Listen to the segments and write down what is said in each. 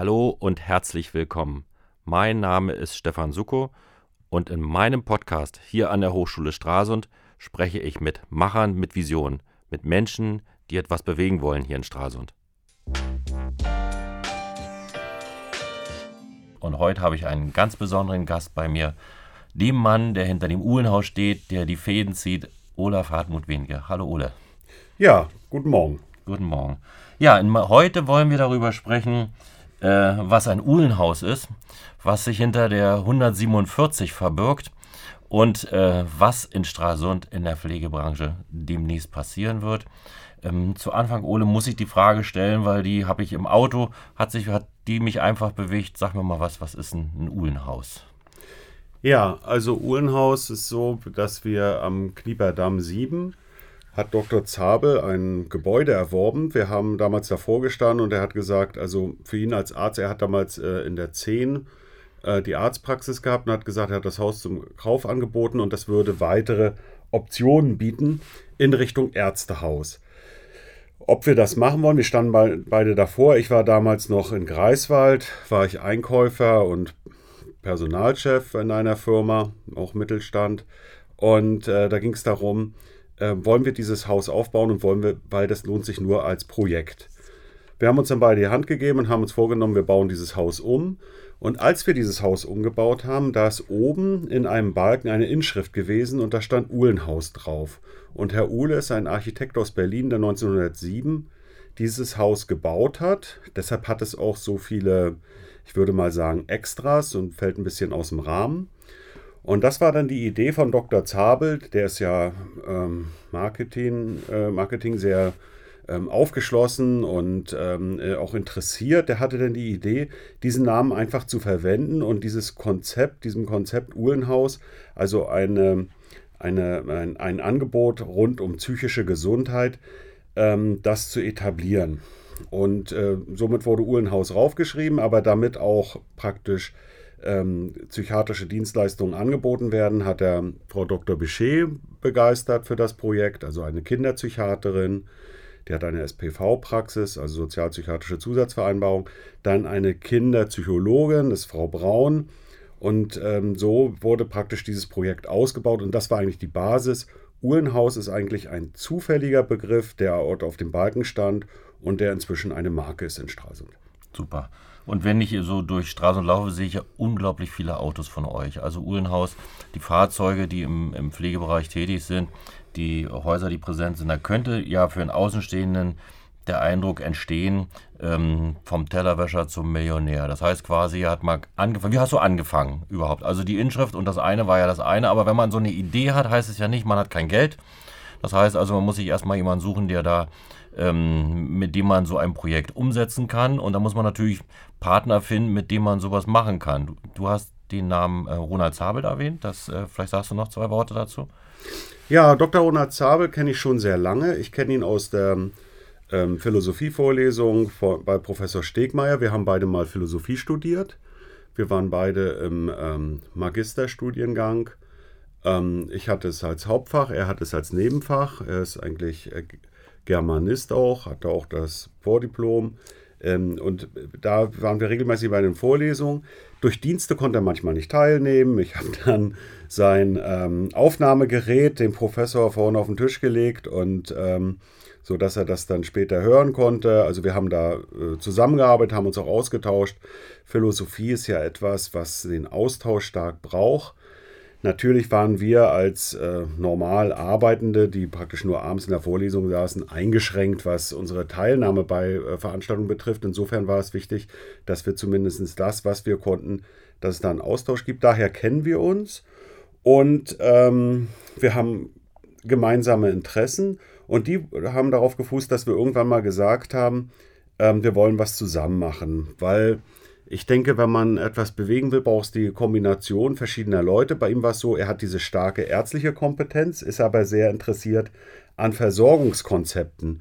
Hallo und herzlich willkommen. Mein Name ist Stefan Suko und in meinem Podcast hier an der Hochschule Stralsund spreche ich mit Machern mit Visionen, mit Menschen, die etwas bewegen wollen hier in Stralsund. Und heute habe ich einen ganz besonderen Gast bei mir, dem Mann, der hinter dem Uhlenhaus steht, der die Fäden zieht, Olaf Hartmut Wenige. Hallo Ole. Ja, guten Morgen. Guten Morgen. Ja, in, heute wollen wir darüber sprechen, äh, was ein Uhlenhaus ist, was sich hinter der 147 verbirgt und äh, was in Stralsund in der Pflegebranche demnächst passieren wird. Ähm, zu Anfang, Ole, muss ich die Frage stellen, weil die habe ich im Auto, hat, sich, hat die mich einfach bewegt. Sag mir mal was, was ist ein, ein Uhlenhaus? Ja, also Uhlenhaus ist so, dass wir am Knieperdamm 7 hat Dr. Zabel ein Gebäude erworben. Wir haben damals davor gestanden und er hat gesagt, also für ihn als Arzt, er hat damals äh, in der 10 äh, die Arztpraxis gehabt und hat gesagt, er hat das Haus zum Kauf angeboten und das würde weitere Optionen bieten in Richtung Ärztehaus. Ob wir das machen wollen, wir standen beide davor. Ich war damals noch in Greifswald, war ich Einkäufer und Personalchef in einer Firma, auch Mittelstand. Und äh, da ging es darum, äh, wollen wir dieses Haus aufbauen und wollen wir, weil das lohnt sich nur als Projekt. Wir haben uns dann beide die Hand gegeben und haben uns vorgenommen, wir bauen dieses Haus um. Und als wir dieses Haus umgebaut haben, da ist oben in einem Balken eine Inschrift gewesen und da stand Uhlenhaus drauf. Und Herr Uhle ist ein Architekt aus Berlin, der 1907 dieses Haus gebaut hat. Deshalb hat es auch so viele, ich würde mal sagen, Extras und fällt ein bisschen aus dem Rahmen. Und das war dann die Idee von Dr. Zabelt, der ist ja ähm, Marketing, äh, Marketing sehr ähm, aufgeschlossen und ähm, äh, auch interessiert. Der hatte dann die Idee, diesen Namen einfach zu verwenden und dieses Konzept, diesem Konzept Uhlenhaus, also eine, eine, ein, ein Angebot rund um psychische Gesundheit, ähm, das zu etablieren. Und äh, somit wurde Uhlenhaus raufgeschrieben, aber damit auch praktisch ähm, psychiatrische Dienstleistungen angeboten werden, hat er Frau Dr. Bichet begeistert für das Projekt, also eine Kinderpsychiaterin. Die hat eine SPV-Praxis, also sozialpsychiatrische Zusatzvereinbarung. Dann eine Kinderpsychologin, das ist Frau Braun. Und ähm, so wurde praktisch dieses Projekt ausgebaut und das war eigentlich die Basis. Uhlenhaus ist eigentlich ein zufälliger Begriff, der auf dem Balken stand und der inzwischen eine Marke ist in Stralsund. Super. Und wenn ich so durch Straßen laufe, sehe ich ja unglaublich viele Autos von euch. Also Uhlenhaus, die Fahrzeuge, die im, im Pflegebereich tätig sind, die Häuser, die präsent sind, da könnte ja für einen Außenstehenden der Eindruck entstehen, ähm, vom Tellerwäscher zum Millionär. Das heißt quasi, hat mal angefangen. Wie hast du angefangen überhaupt? Also die Inschrift und das eine war ja das eine, aber wenn man so eine Idee hat, heißt es ja nicht, man hat kein Geld. Das heißt also, man muss sich erstmal jemanden suchen, der da ähm, mit dem man so ein Projekt umsetzen kann. Und da muss man natürlich Partner finden, mit dem man sowas machen kann. Du, du hast den Namen äh, Ronald Zabel erwähnt. Das, äh, vielleicht sagst du noch zwei Worte dazu. Ja, Dr. Ronald Zabel kenne ich schon sehr lange. Ich kenne ihn aus der ähm, Philosophievorlesung vor, bei Professor Stegmeier. Wir haben beide mal Philosophie studiert. Wir waren beide im ähm, Magisterstudiengang. Ähm, ich hatte es als Hauptfach, er hat es als Nebenfach. Er ist eigentlich äh, Germanist auch, hatte auch das Vordiplom. Ähm, und da waren wir regelmäßig bei den Vorlesungen. Durch Dienste konnte er manchmal nicht teilnehmen. Ich habe dann sein ähm, Aufnahmegerät dem Professor vorne auf den Tisch gelegt und ähm, so dass er das dann später hören konnte. Also wir haben da äh, zusammengearbeitet, haben uns auch ausgetauscht. Philosophie ist ja etwas, was den Austausch stark braucht. Natürlich waren wir als äh, normal Arbeitende, die praktisch nur abends in der Vorlesung saßen, eingeschränkt, was unsere Teilnahme bei äh, Veranstaltungen betrifft. Insofern war es wichtig, dass wir zumindest das, was wir konnten, dass es da einen Austausch gibt. Daher kennen wir uns und ähm, wir haben gemeinsame Interessen und die haben darauf gefußt, dass wir irgendwann mal gesagt haben, ähm, wir wollen was zusammen machen, weil ich denke, wenn man etwas bewegen will, brauchst du die Kombination verschiedener Leute. Bei ihm war es so, er hat diese starke ärztliche Kompetenz, ist aber sehr interessiert an Versorgungskonzepten.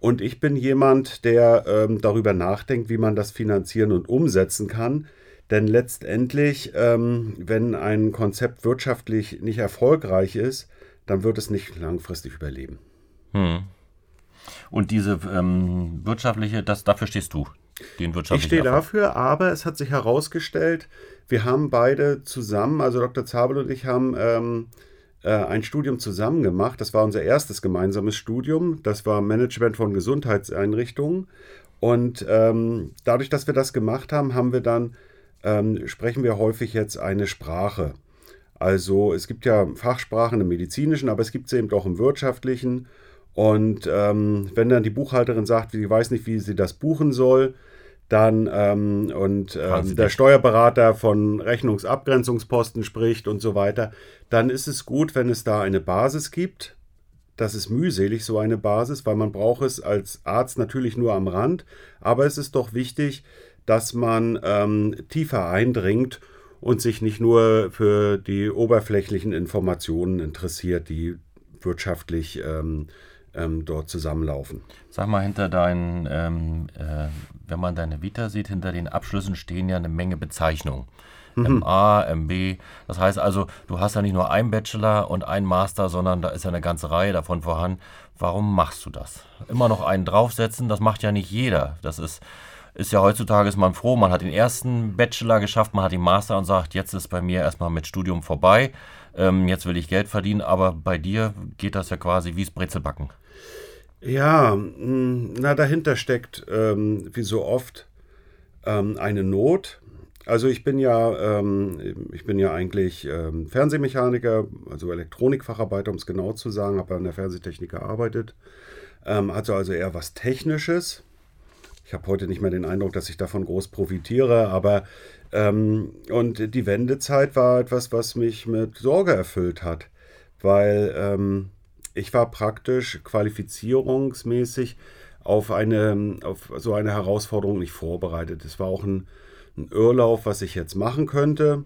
Und ich bin jemand, der ähm, darüber nachdenkt, wie man das finanzieren und umsetzen kann. Denn letztendlich, ähm, wenn ein Konzept wirtschaftlich nicht erfolgreich ist, dann wird es nicht langfristig überleben. Hm. Und diese ähm, wirtschaftliche, das, dafür stehst du. Den wirtschaftlichen Ich stehe dafür, aber es hat sich herausgestellt, wir haben beide zusammen, also Dr. Zabel und ich haben ähm, äh, ein Studium zusammen gemacht. Das war unser erstes gemeinsames Studium. Das war Management von Gesundheitseinrichtungen. Und ähm, dadurch, dass wir das gemacht haben, haben wir dann, ähm, sprechen wir häufig jetzt eine Sprache. Also es gibt ja Fachsprachen im medizinischen, aber es gibt sie eben auch im wirtschaftlichen. Und ähm, wenn dann die Buchhalterin sagt, sie weiß nicht, wie sie das buchen soll, dann ähm, und ähm, der Steuerberater von Rechnungsabgrenzungsposten spricht und so weiter, dann ist es gut, wenn es da eine Basis gibt. Das ist mühselig, so eine Basis, weil man braucht es als Arzt natürlich nur am Rand, aber es ist doch wichtig, dass man ähm, tiefer eindringt und sich nicht nur für die oberflächlichen Informationen interessiert, die wirtschaftlich ähm, ähm, dort zusammenlaufen. Sag mal, hinter deinen, ähm, äh, wenn man deine Vita sieht, hinter den Abschlüssen stehen ja eine Menge Bezeichnungen. Mhm. MA, MB. Das heißt also, du hast ja nicht nur einen Bachelor und einen Master, sondern da ist ja eine ganze Reihe davon vorhanden. Warum machst du das? Immer noch einen draufsetzen, das macht ja nicht jeder. Das ist, ist ja heutzutage ist man froh, man hat den ersten Bachelor geschafft, man hat den Master und sagt, jetzt ist bei mir erstmal mit Studium vorbei. Ähm, jetzt will ich Geld verdienen, aber bei dir geht das ja quasi wie das Brezelbacken. Ja, hm, na dahinter steckt, ähm, wie so oft, ähm, eine Not. Also ich bin ja, ähm, ich bin ja eigentlich ähm, Fernsehmechaniker, also Elektronikfacharbeiter, um es genau zu sagen, habe an der Fernsehtechnik gearbeitet. Ähm, also also eher was Technisches. Ich habe heute nicht mehr den Eindruck, dass ich davon groß profitiere, aber ähm, und die Wendezeit war etwas, was mich mit Sorge erfüllt hat, weil ich war praktisch qualifizierungsmäßig auf eine, auf so eine Herausforderung nicht vorbereitet. Es war auch ein, ein Irrlauf, was ich jetzt machen könnte.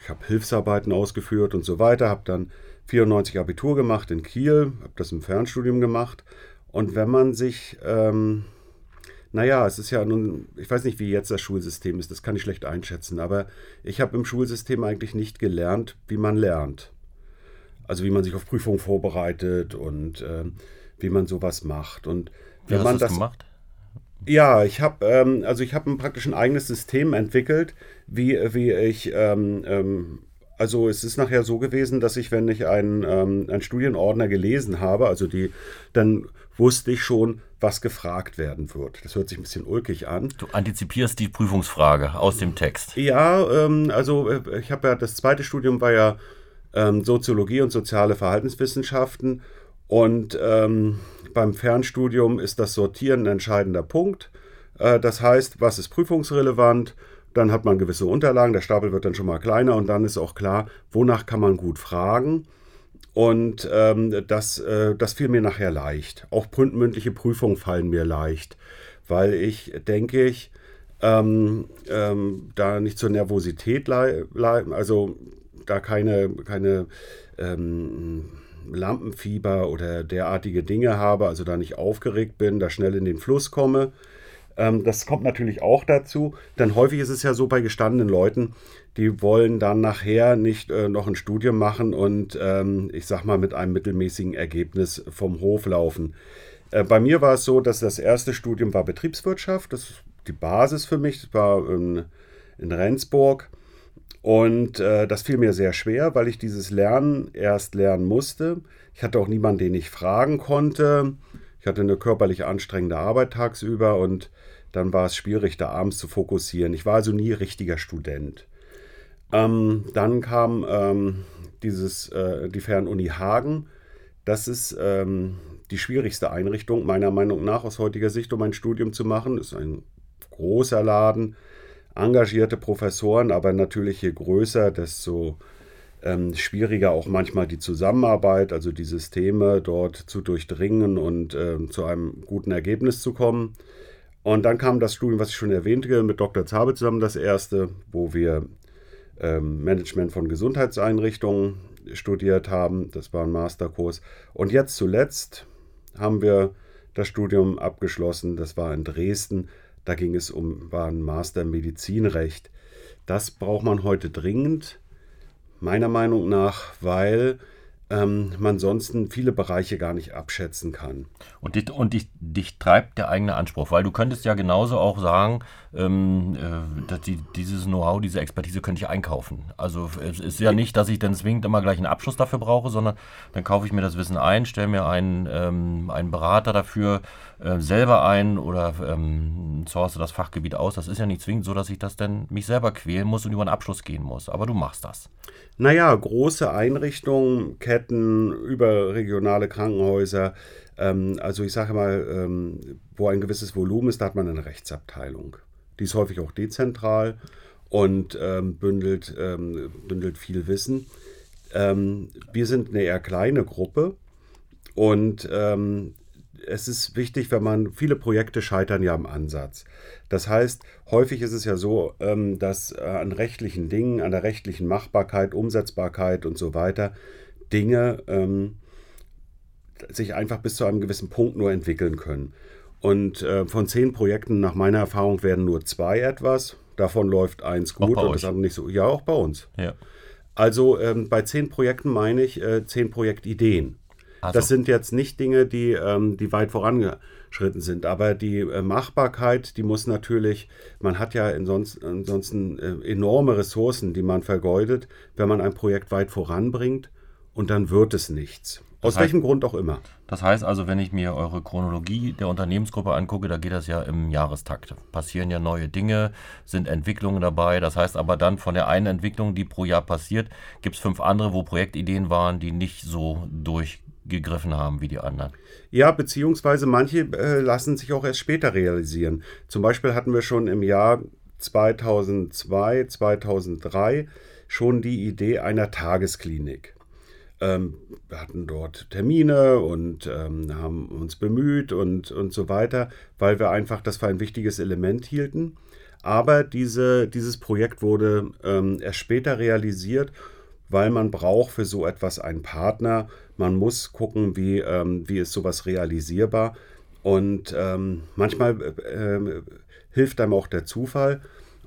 Ich habe Hilfsarbeiten ausgeführt und so weiter, habe dann 94 Abitur gemacht in Kiel, habe das im Fernstudium gemacht. Und wenn man sich, ähm, naja, es ist ja nun, ich weiß nicht, wie jetzt das Schulsystem ist, das kann ich schlecht einschätzen, aber ich habe im Schulsystem eigentlich nicht gelernt, wie man lernt. Also wie man sich auf Prüfungen vorbereitet und äh, wie man sowas macht. Und wenn wie man das gemacht? Ja, ich habe ähm, also ich habe praktisch ein eigenes System entwickelt, wie, wie ich ähm, ähm, also es ist nachher so gewesen, dass ich, wenn ich einen, ähm, einen Studienordner gelesen habe, also die, dann wusste ich schon, was gefragt werden wird. Das hört sich ein bisschen ulkig an. Du antizipierst die Prüfungsfrage aus dem Text. Ja, ähm, also äh, ich habe ja, das zweite Studium war ja ähm, Soziologie und soziale Verhaltenswissenschaften. Und ähm, beim Fernstudium ist das Sortieren ein entscheidender Punkt. Äh, das heißt, was ist prüfungsrelevant? Dann hat man gewisse Unterlagen, der Stapel wird dann schon mal kleiner und dann ist auch klar, wonach kann man gut fragen. Und ähm, das, äh, das fiel mir nachher leicht. Auch mündliche Prüfungen fallen mir leicht, weil ich, denke ich, ähm, ähm, da nicht zur Nervosität, also da keine, keine ähm, Lampenfieber oder derartige Dinge habe, also da nicht aufgeregt bin, da schnell in den Fluss komme. Ähm, das kommt natürlich auch dazu, denn häufig ist es ja so bei gestandenen Leuten, die wollen dann nachher nicht äh, noch ein Studium machen und ähm, ich sag mal mit einem mittelmäßigen Ergebnis vom Hof laufen. Äh, bei mir war es so, dass das erste Studium war Betriebswirtschaft, das ist die Basis für mich, das war in, in Rendsburg. Und äh, das fiel mir sehr schwer, weil ich dieses Lernen erst lernen musste. Ich hatte auch niemanden, den ich fragen konnte. Ich hatte eine körperlich anstrengende Arbeit tagsüber und dann war es schwierig, da abends zu fokussieren. Ich war also nie richtiger Student. Ähm, dann kam ähm, dieses, äh, die Fernuni Hagen. Das ist ähm, die schwierigste Einrichtung, meiner Meinung nach, aus heutiger Sicht, um ein Studium zu machen. Das ist ein großer Laden engagierte Professoren, aber natürlich je größer, desto ähm, schwieriger auch manchmal die Zusammenarbeit, also die Systeme dort zu durchdringen und ähm, zu einem guten Ergebnis zu kommen. Und dann kam das Studium, was ich schon erwähnte, mit Dr. Zabe zusammen, das erste, wo wir ähm, Management von Gesundheitseinrichtungen studiert haben. Das war ein Masterkurs. Und jetzt zuletzt haben wir das Studium abgeschlossen. Das war in Dresden da ging es um, war ein Master Medizinrecht. Das braucht man heute dringend, meiner Meinung nach, weil ähm, man sonst viele Bereiche gar nicht abschätzen kann. Und, dich, und dich, dich treibt der eigene Anspruch, weil du könntest ja genauso auch sagen, ähm, äh, dass die, dieses Know-how, diese Expertise könnte ich einkaufen. Also es ist ja nicht, dass ich dann zwingend immer gleich einen Abschluss dafür brauche, sondern dann kaufe ich mir das Wissen ein, stelle mir einen, ähm, einen Berater dafür äh, selber ein oder ähm, source das Fachgebiet aus. Das ist ja nicht zwingend so, dass ich das dann mich selber quälen muss und über einen Abschluss gehen muss. Aber du machst das. Naja, große Einrichtungen, Ketten, überregionale Krankenhäuser, ähm, also ich sage mal, ähm, wo ein gewisses Volumen ist, da hat man eine Rechtsabteilung. Die ist häufig auch dezentral und ähm, bündelt, ähm, bündelt viel Wissen. Ähm, wir sind eine eher kleine Gruppe und ähm, es ist wichtig, wenn man, viele Projekte scheitern ja am Ansatz. Das heißt, häufig ist es ja so, dass äh, an rechtlichen Dingen, an der rechtlichen Machbarkeit, Umsetzbarkeit und so weiter Dinge ähm, sich einfach bis zu einem gewissen Punkt nur entwickeln können. Und äh, von zehn Projekten, nach meiner Erfahrung, werden nur zwei etwas. Davon läuft eins gut und das andere nicht so. Ja, auch bei uns. Ja. Also ähm, bei zehn Projekten meine ich äh, zehn Projektideen. Also. Das sind jetzt nicht Dinge, die, ähm, die weit vorangeschritten sind, aber die äh, Machbarkeit, die muss natürlich, man hat ja ansonsten äh, enorme Ressourcen, die man vergeudet, wenn man ein Projekt weit voranbringt und dann wird es nichts. Aus das heißt, welchem Grund auch immer. Das heißt also, wenn ich mir eure Chronologie der Unternehmensgruppe angucke, da geht das ja im Jahrestakt. Passieren ja neue Dinge, sind Entwicklungen dabei. Das heißt aber dann von der einen Entwicklung, die pro Jahr passiert, gibt es fünf andere, wo Projektideen waren, die nicht so durch gegriffen haben wie die anderen. Ja, beziehungsweise manche äh, lassen sich auch erst später realisieren. Zum Beispiel hatten wir schon im Jahr 2002, 2003 schon die Idee einer Tagesklinik. Ähm, wir hatten dort Termine und ähm, haben uns bemüht und, und so weiter, weil wir einfach das für ein wichtiges Element hielten. Aber diese, dieses Projekt wurde ähm, erst später realisiert, weil man braucht für so etwas einen Partner, man muss gucken, wie, ähm, wie ist sowas realisierbar. Und ähm, manchmal äh, hilft einem auch der Zufall.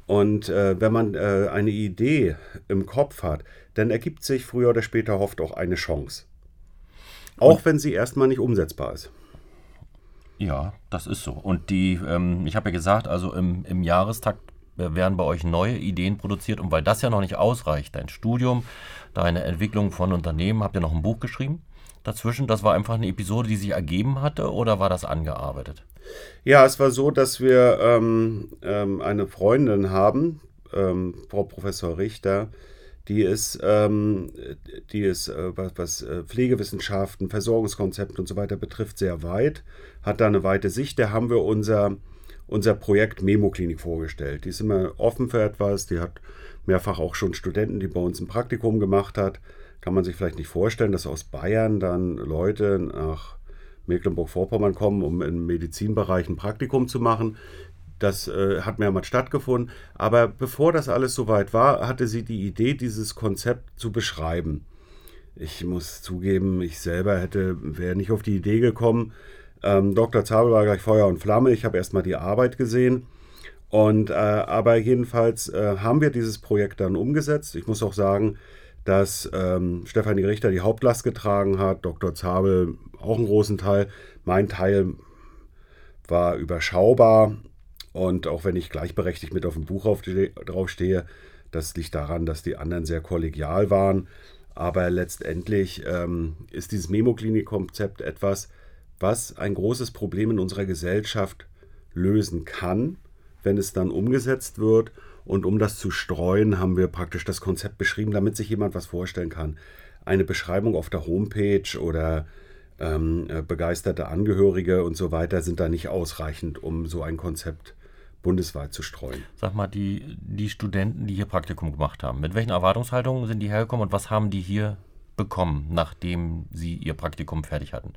Und äh, wenn man äh, eine Idee im Kopf hat, dann ergibt sich früher oder später oft auch eine Chance. Auch Und, wenn sie erstmal nicht umsetzbar ist. Ja, das ist so. Und die, ähm, ich habe ja gesagt, also im, im Jahrestakt werden bei euch neue Ideen produziert. Und weil das ja noch nicht ausreicht, dein Studium, deine Entwicklung von Unternehmen, habt ihr noch ein Buch geschrieben dazwischen? Das war einfach eine Episode, die sich ergeben hatte oder war das angearbeitet? Ja, es war so, dass wir ähm, ähm, eine Freundin haben, ähm, Frau Professor Richter, die ist, ähm, die ist äh, was, was äh, Pflegewissenschaften, Versorgungskonzepte und so weiter betrifft, sehr weit, hat da eine weite Sicht. Da haben wir unser unser Projekt Memo-Klinik vorgestellt. Die ist immer offen für etwas. Die hat mehrfach auch schon Studenten, die bei uns ein Praktikum gemacht hat. Kann man sich vielleicht nicht vorstellen, dass aus Bayern dann Leute nach Mecklenburg-Vorpommern kommen, um im Medizinbereich ein Praktikum zu machen. Das äh, hat mehrmals stattgefunden. Aber bevor das alles soweit war, hatte sie die Idee, dieses Konzept zu beschreiben. Ich muss zugeben, ich selber hätte, wäre nicht auf die Idee gekommen, ähm, Dr. Zabel war gleich Feuer und Flamme. Ich habe erstmal die Arbeit gesehen. Und äh, aber jedenfalls äh, haben wir dieses Projekt dann umgesetzt. Ich muss auch sagen, dass ähm, Stefanie Richter die Hauptlast getragen hat, Dr. Zabel auch einen großen Teil. Mein Teil war überschaubar und auch wenn ich gleichberechtigt mit auf dem Buch drauf stehe, das liegt daran, dass die anderen sehr kollegial waren. Aber letztendlich ähm, ist dieses Memo-Klinik-Konzept etwas, was ein großes Problem in unserer Gesellschaft lösen kann, wenn es dann umgesetzt wird. Und um das zu streuen, haben wir praktisch das Konzept beschrieben, damit sich jemand was vorstellen kann. Eine Beschreibung auf der Homepage oder ähm, äh, begeisterte Angehörige und so weiter sind da nicht ausreichend, um so ein Konzept bundesweit zu streuen. Sag mal, die, die Studenten, die hier Praktikum gemacht haben, mit welchen Erwartungshaltungen sind die hergekommen und was haben die hier bekommen, nachdem sie ihr Praktikum fertig hatten?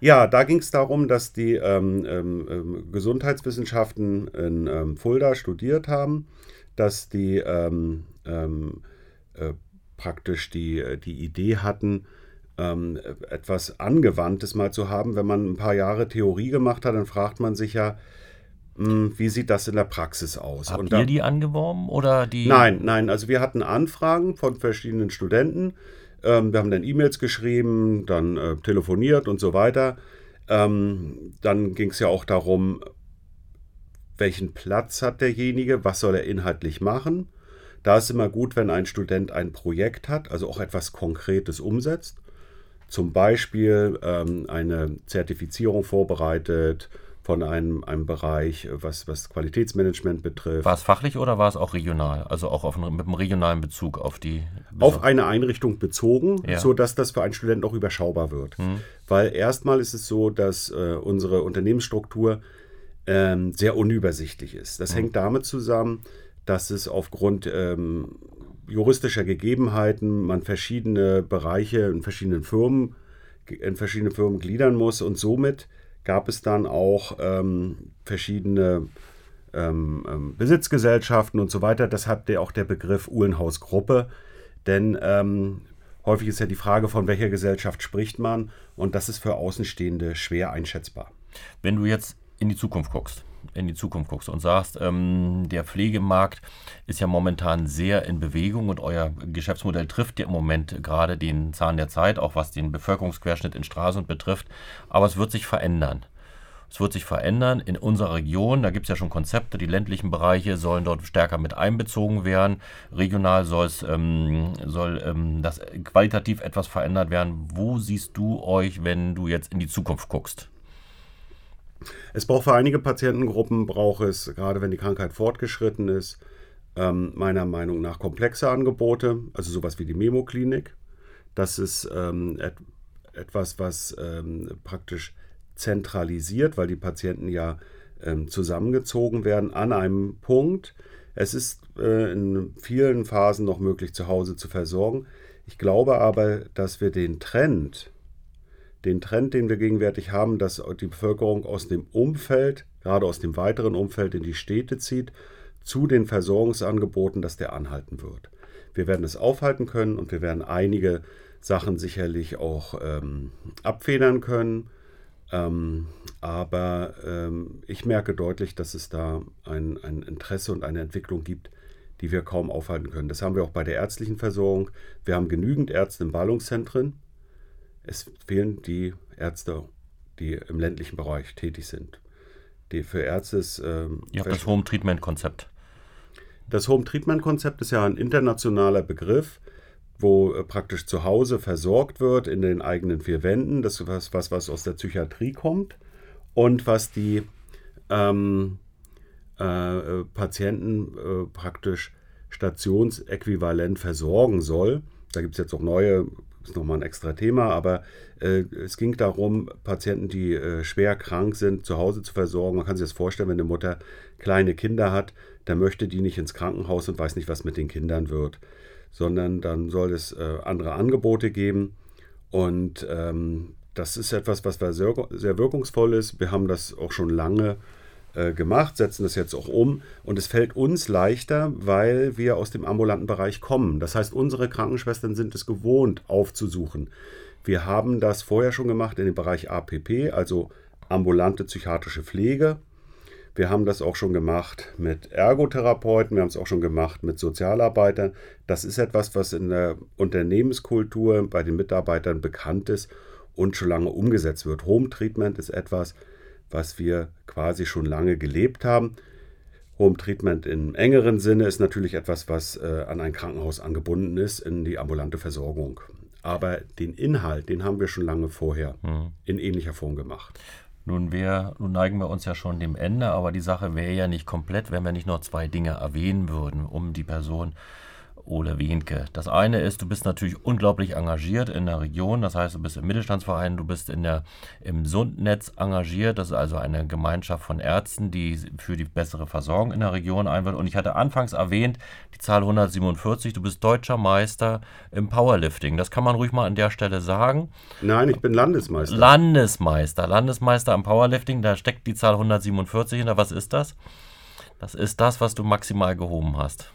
Ja, da ging es darum, dass die ähm, ähm, ähm, Gesundheitswissenschaften in ähm, Fulda studiert haben, dass die ähm, ähm, äh, praktisch die, die Idee hatten, etwas Angewandtes mal zu haben. Wenn man ein paar Jahre Theorie gemacht hat, dann fragt man sich ja, hm, wie sieht das in der Praxis aus? Habt Und ihr die angeworben oder die? Nein, nein. Also wir hatten Anfragen von verschiedenen Studenten Ähm, wir haben dann E-Mails geschrieben, dann äh, telefoniert und so weiter. Ähm, dann ging es ja auch darum, welchen Platz hat derjenige, was soll er inhaltlich machen. Da ist immer gut, wenn ein Student ein Projekt hat, also auch etwas Konkretes umsetzt. Zum Beispiel ähm, eine Zertifizierung vorbereitet von einem, einem Bereich, was, was Qualitätsmanagement betrifft. War es fachlich oder war es auch regional? Also auch auf, mit einem regionalen Bezug auf die. Auf eine Einrichtung bezogen, ja. sodass das für einen Studenten auch überschaubar wird. Hm. Weil erstmal ist es so, dass äh, unsere Unternehmensstruktur ähm, sehr unübersichtlich ist. Das hm. hängt damit zusammen, dass es aufgrund ähm, juristischer Gegebenheiten man verschiedene Bereiche in verschiedenen Firmen in verschiedene Firmen gliedern muss und somit gab es dann auch ähm, verschiedene ähm, ähm, Besitzgesellschaften und so weiter. Deshalb der, auch der Begriff Uhlenhausgruppe, denn ähm, häufig ist ja die Frage, von welcher Gesellschaft spricht man und das ist für Außenstehende schwer einschätzbar. Wenn du jetzt in die Zukunft guckst, in die Zukunft guckst und sagst, ähm, der Pflegemarkt ist ja momentan sehr in Bewegung und euer Geschäftsmodell trifft ja im Moment gerade den Zahn der Zeit, auch was den Bevölkerungsquerschnitt in Stralsund betrifft, aber es wird sich verändern. Es wird sich verändern in unserer Region. Da gibt es ja schon Konzepte. Die ländlichen Bereiche sollen dort stärker mit einbezogen werden. Regional ähm, soll ähm, das qualitativ etwas verändert werden. Wo siehst du euch, wenn du jetzt in die Zukunft guckst? Es braucht für einige Patientengruppen, braucht es, gerade wenn die Krankheit fortgeschritten ist, ähm, meiner Meinung nach komplexe Angebote, also sowas wie die Memo-Klinik. Das ist ähm, et etwas, was ähm, praktisch zentralisiert, weil die Patienten ja ähm, zusammengezogen werden an einem Punkt. Es ist äh, in vielen Phasen noch möglich, zu Hause zu versorgen. Ich glaube aber, dass wir den Trend, den Trend, den wir gegenwärtig haben, dass die Bevölkerung aus dem Umfeld, gerade aus dem weiteren Umfeld in die Städte zieht, zu den Versorgungsangeboten, dass der anhalten wird. Wir werden es aufhalten können und wir werden einige Sachen sicherlich auch ähm, abfedern können. Ähm, aber ähm, ich merke deutlich, dass es da ein, ein Interesse und eine Entwicklung gibt, die wir kaum aufhalten können. Das haben wir auch bei der ärztlichen Versorgung. Wir haben genügend Ärzte in Ballungszentren. Es fehlen die Ärzte, die im ländlichen Bereich tätig sind. Die für Ärzte ist. Ähm, Ihr habt das Home Treatment Konzept. Das Home Treatment Konzept ist ja ein internationaler Begriff, wo äh, praktisch zu Hause versorgt wird in den eigenen vier Wänden. Das ist was, was, was aus der Psychiatrie kommt und was die ähm, äh, äh Patienten äh, praktisch stationsäquivalent versorgen soll. Da gibt es jetzt auch neue ist nochmal ein extra Thema, aber äh, es ging darum, Patienten, die äh, schwer krank sind, zu Hause zu versorgen. Man kann sich das vorstellen, wenn eine Mutter kleine Kinder hat, dann möchte die nicht ins Krankenhaus und weiß nicht, was mit den Kindern wird, sondern dann soll es äh, andere Angebote geben. Und ähm, das ist etwas, was sehr, sehr wirkungsvoll ist. Wir haben das auch schon lange äh, gemacht, setzen das jetzt auch um und es fällt uns leichter, weil wir aus dem ambulanten Bereich kommen. Das heißt, unsere Krankenschwestern sind es gewohnt aufzusuchen. Wir haben das vorher schon gemacht in dem Bereich APP, also ambulante psychiatrische Pflege. Wir haben das auch schon gemacht mit Ergotherapeuten, wir haben es auch schon gemacht mit Sozialarbeitern. Das ist etwas, was in der Unternehmenskultur bei den Mitarbeitern bekannt ist und schon lange umgesetzt wird. Home Treatment ist etwas, was wir quasi schon lange gelebt haben. Home Treatment im engeren Sinne ist natürlich etwas, was äh, an ein Krankenhaus angebunden ist, in die ambulante Versorgung. Aber den Inhalt, den haben wir schon lange vorher mhm. in ähnlicher Form gemacht. Nun, wir, nun neigen wir uns ja schon dem Ende, aber die Sache wäre ja nicht komplett, wenn wir nicht noch zwei Dinge erwähnen würden, um die Person Ole Wienke. Das eine ist, du bist natürlich unglaublich engagiert in der Region, das heißt, du bist im Mittelstandsverein, du bist in der, im Sundnetz engagiert, das ist also eine Gemeinschaft von Ärzten, die für die bessere Versorgung in der Region einwirkt. Und ich hatte anfangs erwähnt, die Zahl 147, du bist deutscher Meister im Powerlifting. Das kann man ruhig mal an der Stelle sagen. Nein, ich bin Landesmeister. Landesmeister, Landesmeister im Powerlifting, da steckt die Zahl 147 hinter. Was ist das? Das ist das, was du maximal gehoben hast.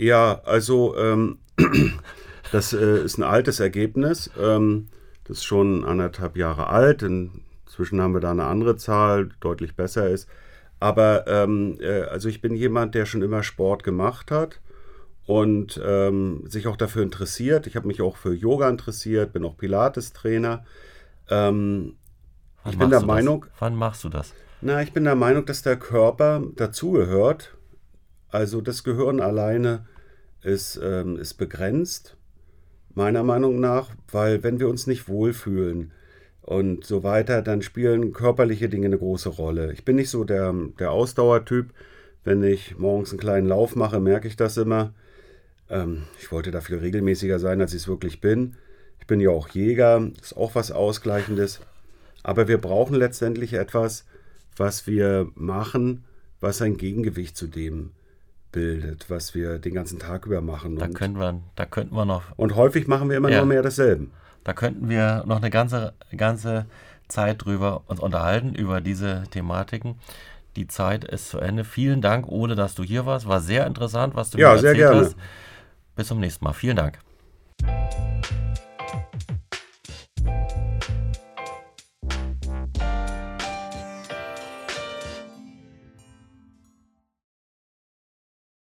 Ja, also ähm, das äh, ist ein altes Ergebnis. Ähm, das ist schon anderthalb Jahre alt. Inzwischen haben wir da eine andere Zahl, die deutlich besser ist. Aber ähm, äh, also ich bin jemand, der schon immer Sport gemacht hat und ähm, sich auch dafür interessiert. Ich habe mich auch für Yoga interessiert, bin auch Pilates-Trainer. Ähm, ich bin der Meinung. Das? Wann machst du das? Na, ich bin der Meinung, dass der Körper dazugehört. Also das Gehirn alleine ist, ähm, ist begrenzt, meiner Meinung nach, weil wenn wir uns nicht wohlfühlen und so weiter, dann spielen körperliche Dinge eine große Rolle. Ich bin nicht so der, der Ausdauertyp. Wenn ich morgens einen kleinen Lauf mache, merke ich das immer. Ähm, ich wollte da viel regelmäßiger sein, als ich es wirklich bin. Ich bin ja auch Jäger, ist auch was Ausgleichendes. Aber wir brauchen letztendlich etwas, was wir machen, was ein Gegengewicht zu dem bildet, was wir den ganzen Tag über machen. Da, und, können wir, da könnten wir noch. Und häufig machen wir immer ja, noch mehr dasselbe. Da könnten wir noch eine ganze, ganze Zeit drüber uns unterhalten, über diese Thematiken. Die Zeit ist zu Ende. Vielen Dank, Ole, dass du hier warst. War sehr interessant, was du ja, mir erzählt hast. Bis zum nächsten Mal. Vielen Dank.